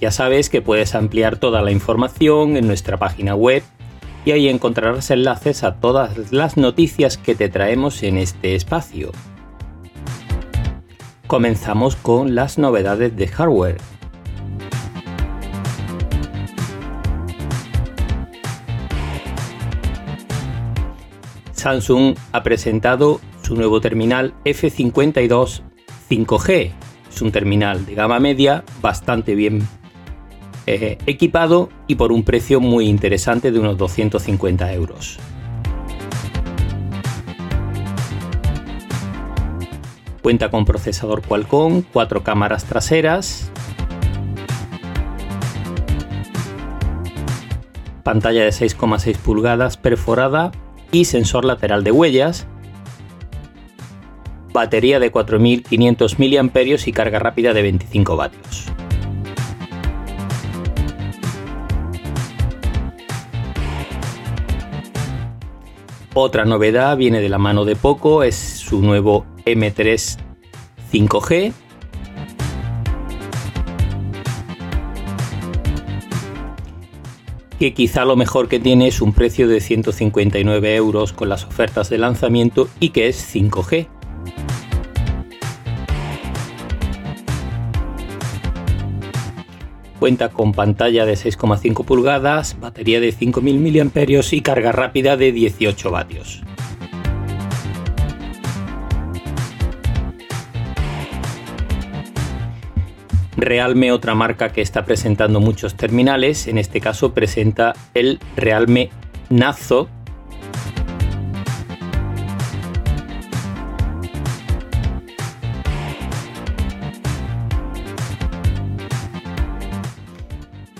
Ya sabes que puedes ampliar toda la información en nuestra página web y ahí encontrarás enlaces a todas las noticias que te traemos en este espacio. Comenzamos con las novedades de hardware. Samsung ha presentado su nuevo terminal F52 5G. Es un terminal de gama media bastante bien eh, equipado y por un precio muy interesante de unos 250 euros. Cuenta con procesador Qualcomm, cuatro cámaras traseras, pantalla de 6,6 pulgadas perforada y sensor lateral de huellas, batería de 4500 mAh y carga rápida de 25 vatios. Otra novedad viene de la mano de Poco, es su nuevo M3 5G. que quizá lo mejor que tiene es un precio de 159 euros con las ofertas de lanzamiento y que es 5G. Cuenta con pantalla de 6,5 pulgadas, batería de 5000 mAh y carga rápida de 18 vatios. Realme, otra marca que está presentando muchos terminales, en este caso presenta el Realme Nazo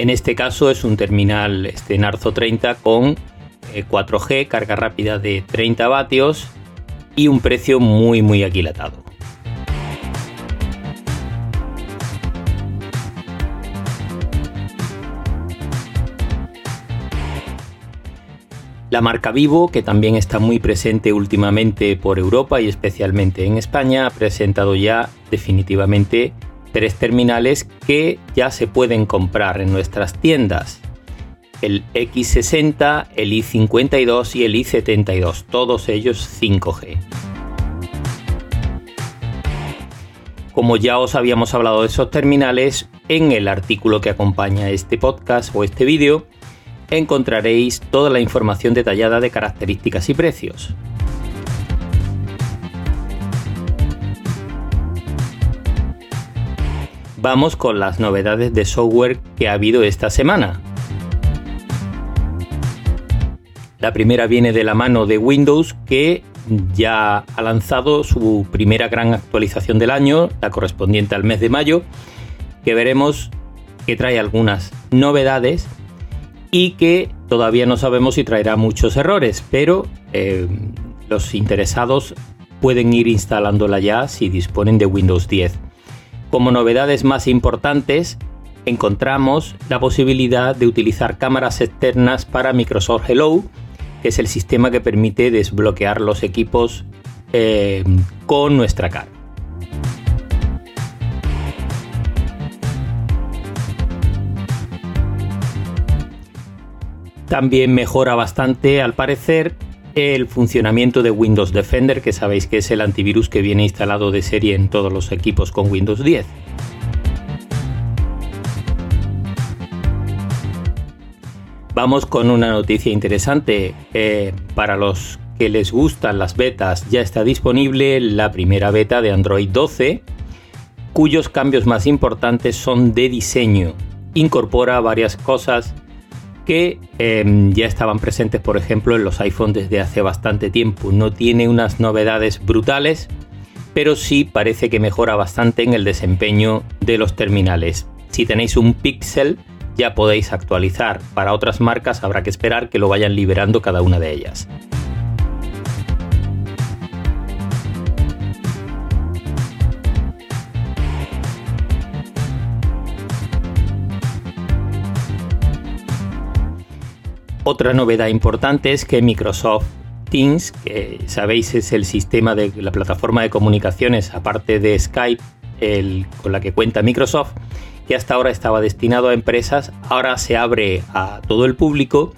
En este caso es un terminal este Narzo 30 con 4G, eh, carga rápida de 30 vatios y un precio muy muy aquilatado. La marca Vivo, que también está muy presente últimamente por Europa y especialmente en España, ha presentado ya definitivamente tres terminales que ya se pueden comprar en nuestras tiendas. El X60, el i52 y el i72, todos ellos 5G. Como ya os habíamos hablado de esos terminales, en el artículo que acompaña este podcast o este vídeo encontraréis toda la información detallada de características y precios. Vamos con las novedades de software que ha habido esta semana. La primera viene de la mano de Windows que ya ha lanzado su primera gran actualización del año, la correspondiente al mes de mayo, que veremos que trae algunas novedades y que todavía no sabemos si traerá muchos errores, pero eh, los interesados pueden ir instalándola ya si disponen de Windows 10. Como novedades más importantes, encontramos la posibilidad de utilizar cámaras externas para Microsoft Hello, que es el sistema que permite desbloquear los equipos eh, con nuestra cara. También mejora bastante, al parecer, el funcionamiento de Windows Defender, que sabéis que es el antivirus que viene instalado de serie en todos los equipos con Windows 10. Vamos con una noticia interesante. Para los que les gustan las betas, ya está disponible la primera beta de Android 12, cuyos cambios más importantes son de diseño. Incorpora varias cosas que em, ya estaban presentes, por ejemplo, en los iPhones desde hace bastante tiempo. No tiene unas novedades brutales, pero sí parece que mejora bastante en el desempeño de los terminales. Si tenéis un Pixel, ya podéis actualizar. Para otras marcas habrá que esperar que lo vayan liberando cada una de ellas. Otra novedad importante es que Microsoft Teams, que sabéis es el sistema de la plataforma de comunicaciones aparte de Skype con la que cuenta Microsoft, que hasta ahora estaba destinado a empresas, ahora se abre a todo el público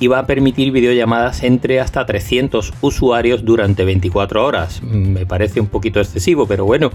y va a permitir videollamadas entre hasta 300 usuarios durante 24 horas. Me parece un poquito excesivo, pero bueno,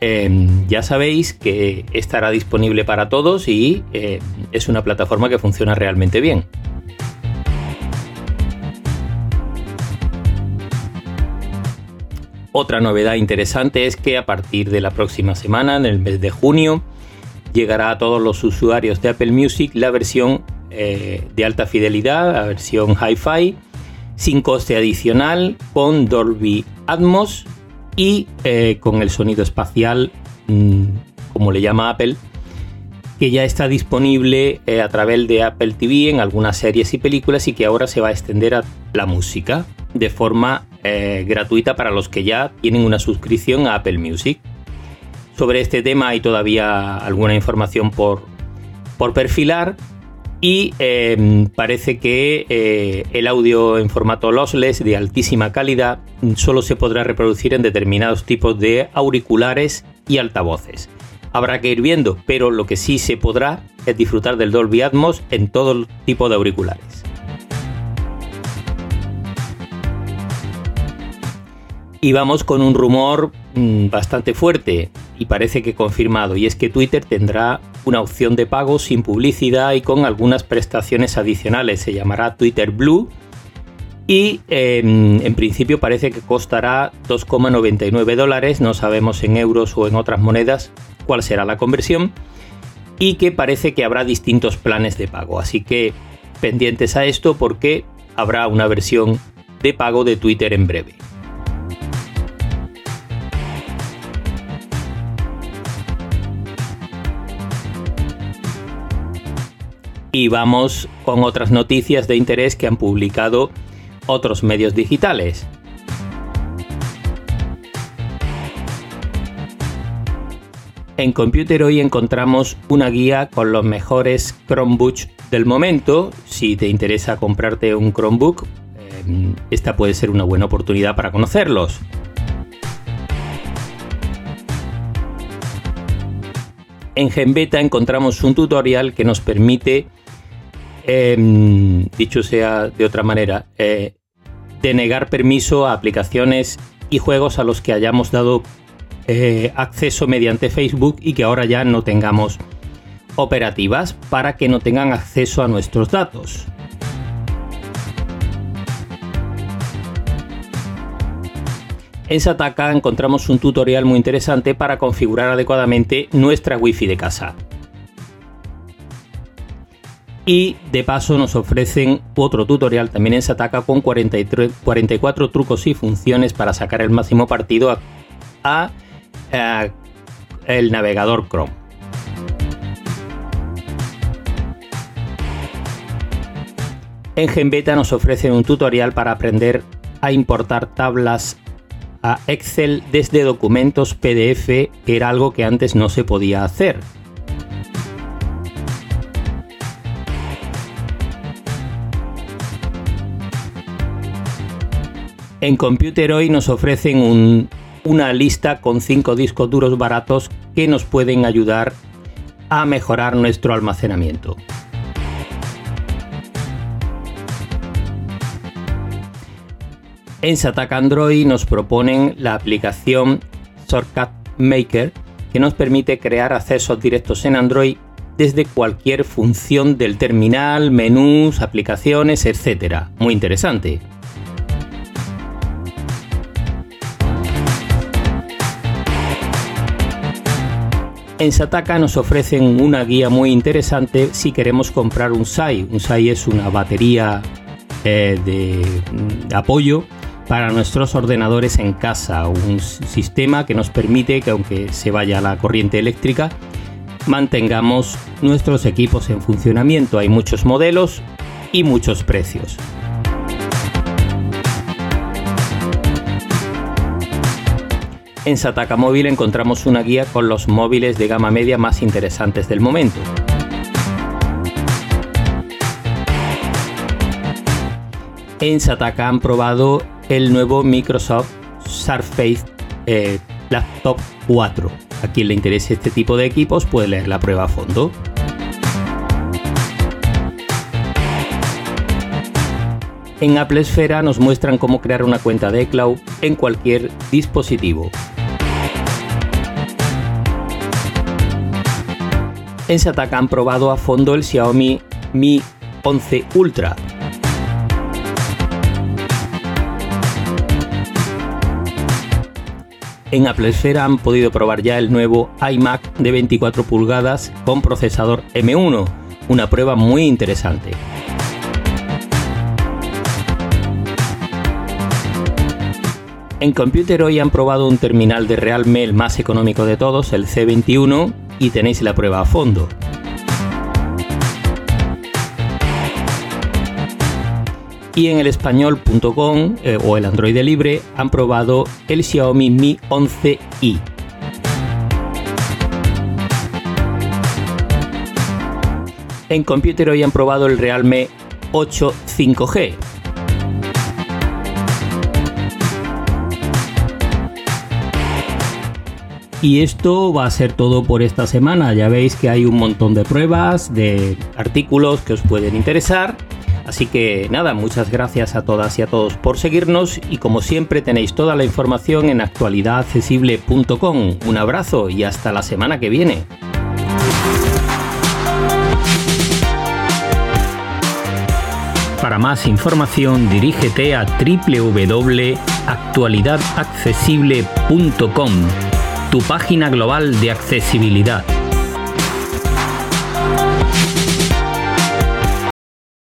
em, ya sabéis que estará disponible para todos y eh, es una plataforma que funciona realmente bien. Otra novedad interesante es que a partir de la próxima semana, en el mes de junio, llegará a todos los usuarios de Apple Music la versión eh, de alta fidelidad, la versión Hi-Fi, sin coste adicional, con Dolby Atmos y eh, con el sonido espacial, mm, como le llama Apple, que ya está disponible eh, a través de Apple TV en algunas series y películas y que ahora se va a extender a la música de forma gratuita para los que ya tienen una suscripción a Apple Music. Sobre este tema hay todavía alguna información por, por perfilar y em, parece que eh, el audio en formato lossless de altísima calidad solo se podrá reproducir en determinados tipos de auriculares y altavoces. Habrá que ir viendo, pero lo que sí se podrá es disfrutar del Dolby Atmos en todo tipo de auriculares. Y vamos con un rumor mm, bastante fuerte y parece que confirmado, y es que Twitter tendrá una opción de pago sin publicidad y con algunas prestaciones adicionales. Se llamará Twitter Blue y em, en principio parece que costará 2,99 dólares, no sabemos en euros o en otras monedas cuál será la conversión, y que parece que habrá distintos planes de pago. Así que pendientes a esto porque habrá una versión de pago de Twitter en breve. Y vamos con otras noticias de interés que han publicado otros medios digitales. En Computer hoy encontramos una guía con los mejores Chromebooks del momento. Si te interesa comprarte un Chromebook, eh, esta puede ser una buena oportunidad para conocerlos. En GenBeta encontramos un tutorial que nos permite Em, dicho sea de otra manera, eh, denegar permiso a aplicaciones y juegos a los que hayamos dado eh, acceso mediante Facebook y que ahora ya no tengamos operativas para que no tengan acceso a nuestros datos. En Sataka encontramos un tutorial muy interesante para configurar adecuadamente nuestra wifi de casa. Y de paso nos ofrecen otro tutorial también en Sataka con 43, 44 trucos y funciones para sacar el máximo partido a, el navegador Chrome. En GenBeta nos ofrecen un tutorial para aprender a importar tablas a Excel desde documentos PDF, que era algo que antes no se podía hacer. En Computer hoy nos ofrecen una lista con 5 discos duros baratos que nos pueden ayudar a mejorar nuestro almacenamiento. En Sataka Android nos proponen la aplicación Shortcut Maker que nos permite crear accesos directos en Android desde cualquier función del terminal, menús, aplicaciones, etc. Muy interesante. En Sataka nos ofrecen una guía muy interesante si queremos comprar un SAI. Un SAI es una batería eh, de, de apoyo para nuestros ordenadores en casa, un sistema que nos permite que aunque se vaya la corriente eléctrica, mantengamos nuestros equipos en funcionamiento. Hay muchos modelos y muchos precios. En Sataka Móvil encontramos una guía con los móviles de gama media más interesantes del momento. En Sataka han probado el nuevo Microsoft Surface eh, Laptop 4. A quien le interese este tipo de equipos puede leer la prueba a fondo. En Apple Esfera nos muestran cómo crear una cuenta de iCloud en cualquier dispositivo. En Sataka han probado a fondo el Xiaomi Mi 11 Ultra, en Apple Esfera han podido probar ya el nuevo iMac de 24 pulgadas con procesador M1, una prueba muy interesante. En Computer hoy han probado un terminal de Realme el más económico de todos, el C21, y tenéis la prueba a fondo. y en el español.com eh, o el Android libre han probado el Xiaomi Mi 11i. En Computer hoy han probado el Realme 8 5G. Y esto va a ser todo por esta semana. Ya veis que hay un montón de pruebas, de artículos que os pueden interesar. Así que nada, muchas gracias a todas y a todos por seguirnos y como siempre tenéis toda la información en actualidadaccesible.com. Un abrazo y hasta la semana que viene. Para más información dirígete a www.actualidadaccesible.com, tu página global de accesibilidad.